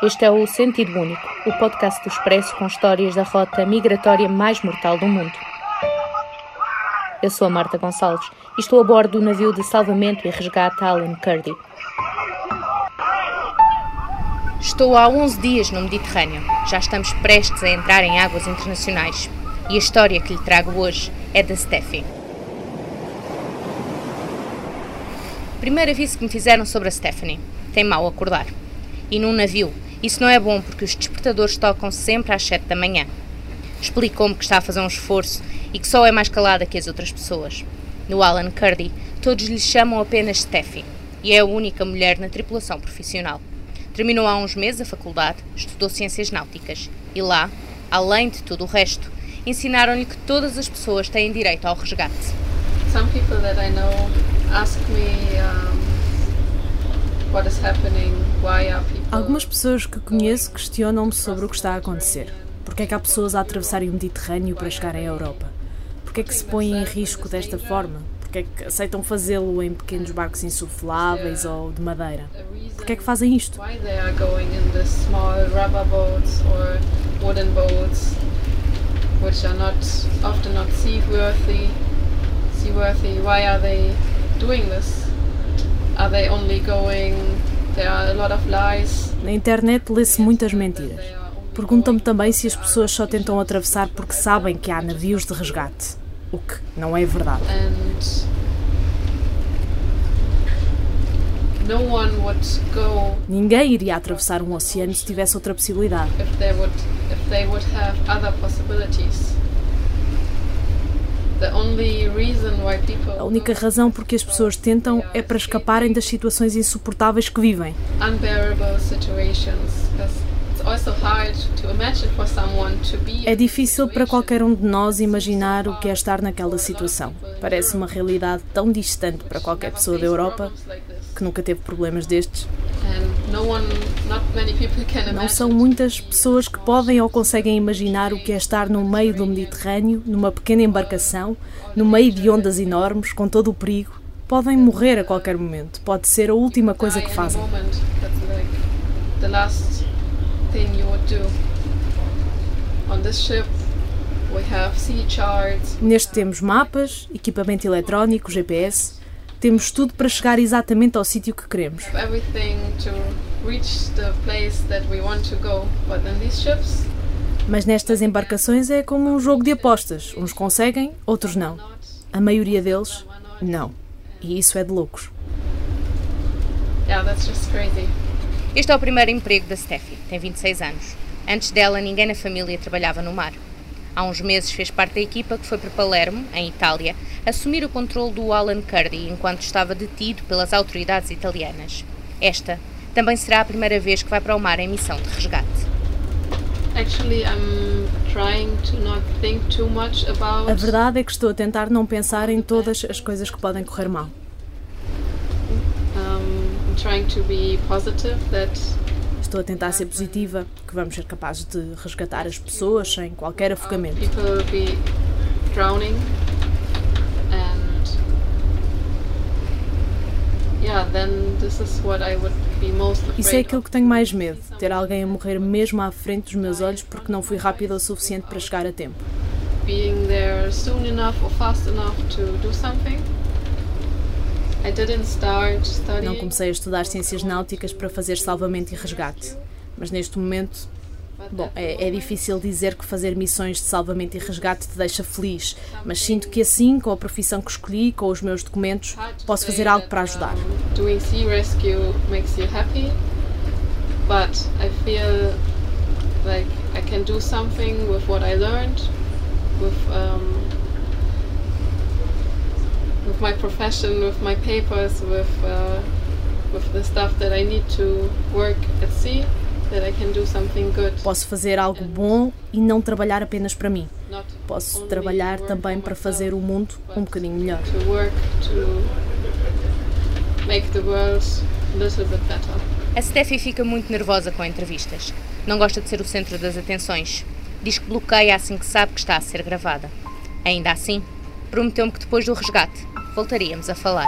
Este é o Sentido Único, o podcast do Expresso com histórias da rota migratória mais mortal do mundo. Eu sou a Marta Gonçalves e estou a bordo do navio de salvamento e resgate Alan Kurdi. Estou há 11 dias no Mediterrâneo. Já estamos prestes a entrar em águas internacionais. E a história que lhe trago hoje é da Steffi. Primeiro aviso que me fizeram sobre a Stephanie. Tem mal acordar. E num navio, isso não é bom porque os despertadores tocam sempre às 7 da manhã. Explicou-me que está a fazer um esforço e que só é mais calada que as outras pessoas. No Alan Kurdi, todos lhe chamam apenas Steffi e é a única mulher na tripulação profissional. Terminou há uns meses a faculdade, estudou ciências náuticas e lá, além de tudo o resto, ensinaram-lhe que todas as pessoas têm direito ao resgate. Some people that I know ask me um, what is happening, why are people Algumas pessoas que conheço questionam-me sobre o que está a acontecer. Porquê é que há pessoas a atravessarem o Mediterrâneo para chegarem à Europa? Porquê é que se põem em risco desta forma? Porquê é que aceitam fazê-lo em pequenos barcos insufláveis ou de madeira? Porquê é que fazem isto? which are not often not seaworthy seaworthy why are they doing this are they only going Na internet lê-se muitas mentiras. Perguntam-me também se as pessoas só tentam atravessar porque sabem que há navios de resgate. O que não é verdade. Ninguém iria atravessar um oceano se tivesse outra possibilidade. A única razão por que as pessoas tentam é para escaparem das situações insuportáveis que vivem. unbearable situations because it's also hard to imagine for someone to be É difícil para qualquer um de nós imaginar o que é estar naquela situação. Parece uma realidade tão distante para qualquer pessoa da Europa que nunca teve problemas destes. Não são muitas pessoas que podem ou conseguem imaginar o que é estar no meio do Mediterrâneo, numa pequena embarcação, no meio de ondas enormes, com todo o perigo. Podem morrer a qualquer momento. Pode ser a última coisa que fazem. Neste temos mapas, equipamento eletrónico, GPS. Temos tudo para chegar exatamente ao sítio que queremos. Mas nestas embarcações é como um jogo de apostas. Uns conseguem, outros não. A maioria deles, não. E isso é de loucos. Este é o primeiro emprego da Steffi, tem 26 anos. Antes dela, ninguém na família trabalhava no mar. Há uns meses fez parte da equipa que foi para Palermo, em Itália, assumir o controle do Alan Kurdi enquanto estava detido pelas autoridades italianas. Esta também será a primeira vez que vai para o mar em missão de resgate. Actually, I'm trying to not think too much about A verdade é que estou a tentar não pensar em todas as coisas que podem correr mal. um, I'm trying to be positive that Estou a tentar ser positiva, que vamos ser capazes de resgatar as pessoas sem qualquer afogamento. Isso é aquilo que tenho mais medo, ter alguém a morrer mesmo à frente dos meus olhos porque não fui rápido o suficiente para chegar a tempo. being there soon enough or fast enough to do something Não studying comecei a estudar ciências náuticas para fazer salvamento e resgate, mas neste momento, bom, é, é difícil dizer que fazer missões de salvamento e resgate te deixa feliz, mas sinto que assim, com a profissão que escolhi, com os meus documentos, posso fazer algo para ajudar. Doing sea rescue makes you happy, but I feel like I can do something with what I learned, with um, with my profession, with my papers, with uh, with the stuff that I need to work at sea. That I can do something good. Posso fazer algo bom e não trabalhar apenas para mim. Posso trabalhar também para fazer o mundo um bocadinho melhor. To work to make the world a little bit better. A Steffi fica muito nervosa com entrevistas. Não gosta de ser o centro das atenções. Diz que bloqueia assim que sabe que está a ser gravada. Ainda assim, prometeu-me que depois do resgate voltaríamos a falar.